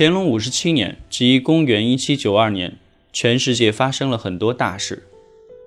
乾隆五十七年，即公元一七九二年，全世界发生了很多大事。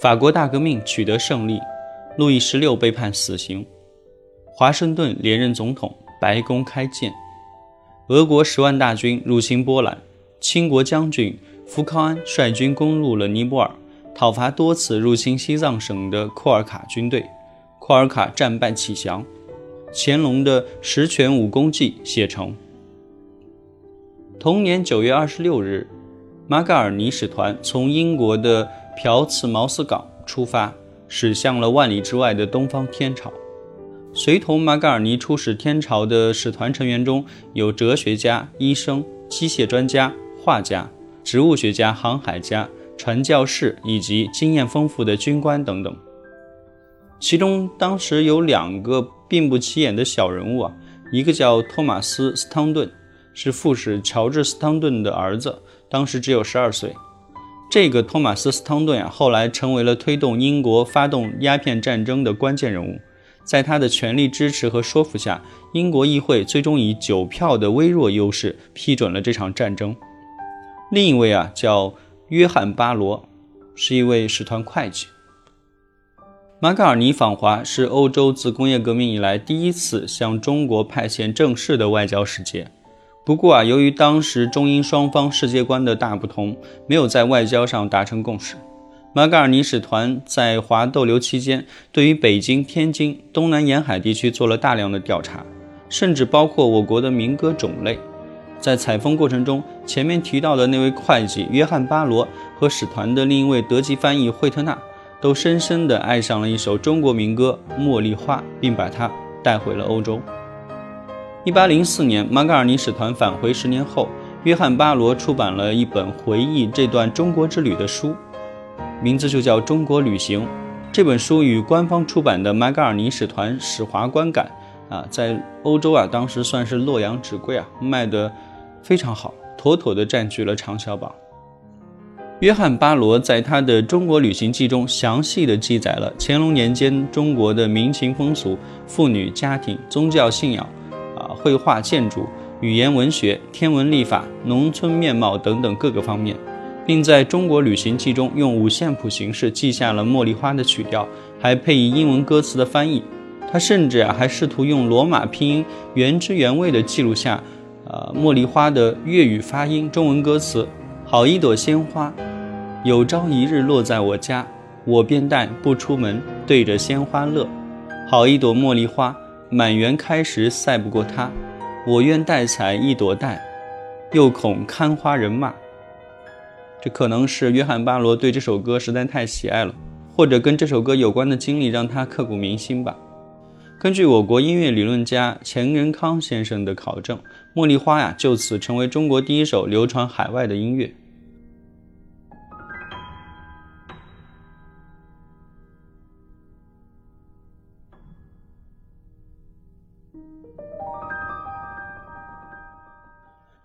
法国大革命取得胜利，路易十六被判死刑，华盛顿连任总统，白宫开建。俄国十万大军入侵波兰，清国将军福康安率军攻入了尼泊尔，讨伐多次入侵西藏省的库尔卡军队，库尔卡战败启降。乾隆的十全武功记写成。同年九月二十六日，马嘎尔尼使团从英国的朴茨茅斯港出发，驶向了万里之外的东方天朝。随同马嘎尔尼出使天朝的使团成员中有哲学家、医生、机械专家、画家、植物学家、航海家、传教士以及经验丰富的军官等等。其中当时有两个并不起眼的小人物啊，一个叫托马斯·斯汤顿。是副使乔治·斯汤顿的儿子，当时只有十二岁。这个托马斯·斯汤顿啊，后来成为了推动英国发动鸦片战争的关键人物。在他的全力支持和说服下，英国议会最终以九票的微弱优势批准了这场战争。另一位啊，叫约翰·巴罗，是一位使团会计。马卡尔尼访华是欧洲自工业革命以来第一次向中国派遣正式的外交使节。不过啊，由于当时中英双方世界观的大不同，没有在外交上达成共识。马嘎尔尼使团在华逗留期间，对于北京、天津、东南沿海地区做了大量的调查，甚至包括我国的民歌种类。在采风过程中，前面提到的那位会计约翰巴罗和使团的另一位德籍翻译惠特纳，都深深地爱上了一首中国民歌《茉莉花》，并把它带回了欧洲。一八零四年，马嘎尔尼使团返回十年后，约翰巴罗出版了一本回忆这段中国之旅的书，名字就叫《中国旅行》。这本书与官方出版的马嘎尔尼使团使华观感啊，在欧洲啊，当时算是洛阳纸贵啊，卖的。非常好，妥妥地占据了畅销榜。约翰巴罗在他的《中国旅行记》中详细地记载了乾隆年间中国的民情风俗、妇女家庭、宗教信仰、绘画建筑、语言文学、天文历法、农村面貌等等各个方面，并在中国旅行记中用五线谱形式记下了《茉莉花》的曲调，还配以英文歌词的翻译。他甚至啊还试图用罗马拼音原汁原味地记录下。呃，茉莉花的粤语发音，中文歌词：好一朵鲜花，有朝一日落在我家，我便带不出门，对着鲜花乐。好一朵茉莉花，满园开时赛不过它，我愿带采一朵带，又恐看花人骂。这可能是约翰巴罗对这首歌实在太喜爱了，或者跟这首歌有关的经历让他刻骨铭心吧。根据我国音乐理论家钱仁康先生的考证，《茉莉花》呀就此成为中国第一首流传海外的音乐。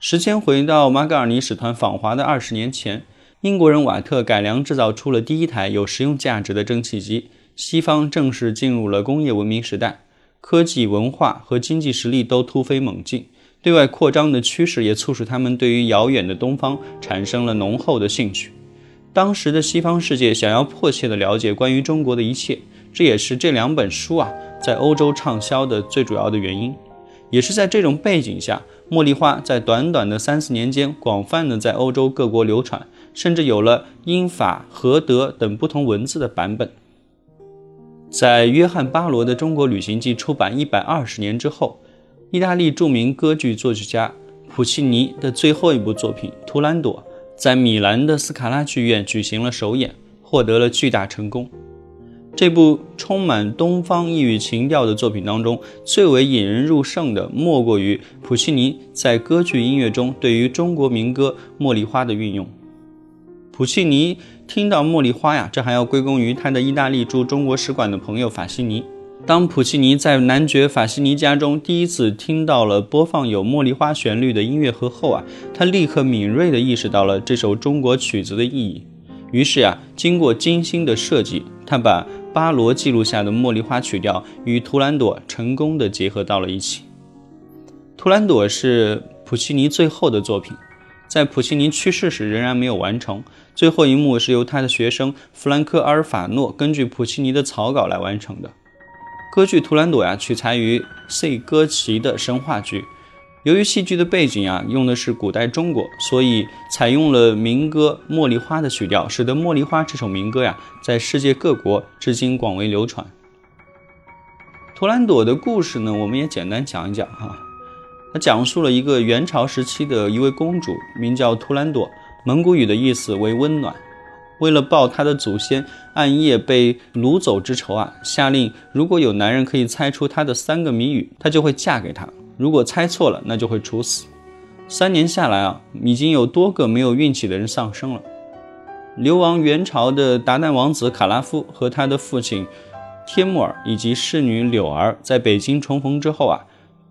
时间回到马嘎尔尼使团访华的二十年前，英国人瓦特改良制造出了第一台有实用价值的蒸汽机，西方正式进入了工业文明时代。科技、文化和经济实力都突飞猛进，对外扩张的趋势也促使他们对于遥远的东方产生了浓厚的兴趣。当时的西方世界想要迫切地了解关于中国的一切，这也是这两本书啊在欧洲畅销的最主要的原因。也是在这种背景下，《茉莉花》在短短的三四年间广泛的在欧洲各国流传，甚至有了英法荷德等不同文字的版本。在约翰巴罗的《中国旅行记》出版一百二十年之后，意大利著名歌剧作曲家普契尼的最后一部作品《图兰朵》在米兰的斯卡拉剧院举行了首演，获得了巨大成功。这部充满东方异域情调的作品当中，最为引人入胜的，莫过于普契尼在歌剧音乐中对于中国民歌《茉莉花》的运用。普契尼听到《茉莉花》呀，这还要归功于他的意大利驻中国使馆的朋友法西尼。当普契尼在男爵法西尼家中第一次听到了播放有《茉莉花》旋律的音乐盒后啊，他立刻敏锐地意识到了这首中国曲子的意义。于是呀，经过精心的设计，他把巴罗记录下的《茉莉花》曲调与《图兰朵》成功地结合到了一起。《图兰朵》是普契尼最后的作品。在普契尼去世时仍然没有完成，最后一幕是由他的学生弗兰克·阿尔法诺根据普契尼的草稿来完成的。歌剧《图兰朵》呀，取材于塞戈齐的神话剧。由于戏剧的背景啊用的是古代中国，所以采用了民歌《茉莉花》的曲调，使得《茉莉花》这首民歌呀在世界各国至今广为流传。《图兰朵》的故事呢，我们也简单讲一讲哈。它讲述了一个元朝时期的一位公主，名叫图兰朵，蒙古语的意思为温暖。为了报她的祖先暗夜被掳走之仇啊，下令如果有男人可以猜出她的三个谜语，她就会嫁给他；如果猜错了，那就会处死。三年下来啊，已经有多个没有运气的人丧生了。流亡元朝的达旦王子卡拉夫和他的父亲天木尔以及侍女柳儿在北京重逢之后啊。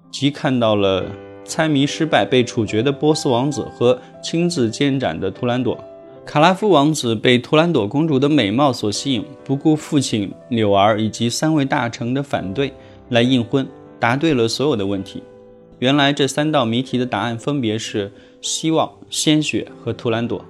即看到了猜谜失败被处决的波斯王子和亲自监斩的图兰朵。卡拉夫王子被图兰朵公主的美貌所吸引，不顾父亲柳儿以及三位大臣的反对来应婚，答对了所有的问题。原来这三道谜题的答案分别是希望、鲜血和图兰朵。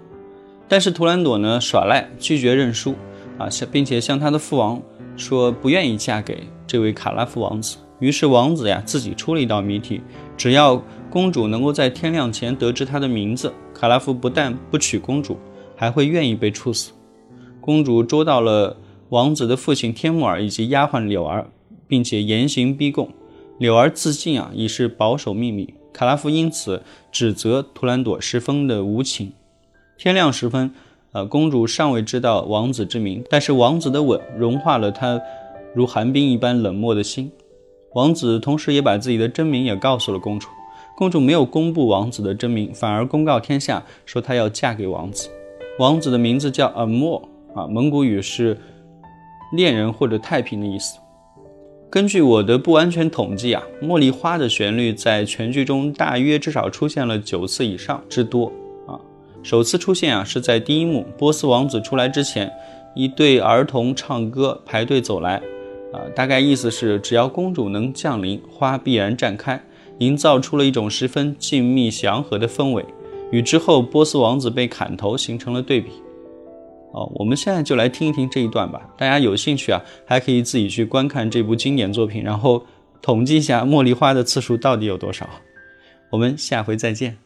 但是图兰朵呢耍赖，拒绝认输啊，并且向他的父王说不愿意嫁给这位卡拉夫王子。于是王子呀自己出了一道谜题，只要公主能够在天亮前得知他的名字，卡拉夫不但不娶公主，还会愿意被处死。公主捉到了王子的父亲天木尔以及丫鬟柳儿，并且严刑逼供。柳儿自尽啊，以是保守秘密。卡拉夫因此指责图兰朵十分的无情。天亮时分，呃，公主尚未知道王子之名，但是王子的吻融化了她如寒冰一般冷漠的心。王子同时也把自己的真名也告诉了公主。公主没有公布王子的真名，反而公告天下，说她要嫁给王子。王子的名字叫阿莫啊，蒙古语是恋人或者太平的意思。根据我的不完全统计啊，茉莉花的旋律在全剧中大约至少出现了九次以上之多啊。首次出现啊是在第一幕，波斯王子出来之前，一对儿童唱歌排队走来，啊，大概意思是只要公主能降临，花必然绽开，营造出了一种十分静谧祥和的氛围，与之后波斯王子被砍头形成了对比。哦，我们现在就来听一听这一段吧。大家有兴趣啊，还可以自己去观看这部经典作品，然后统计一下茉莉花的次数到底有多少。我们下回再见。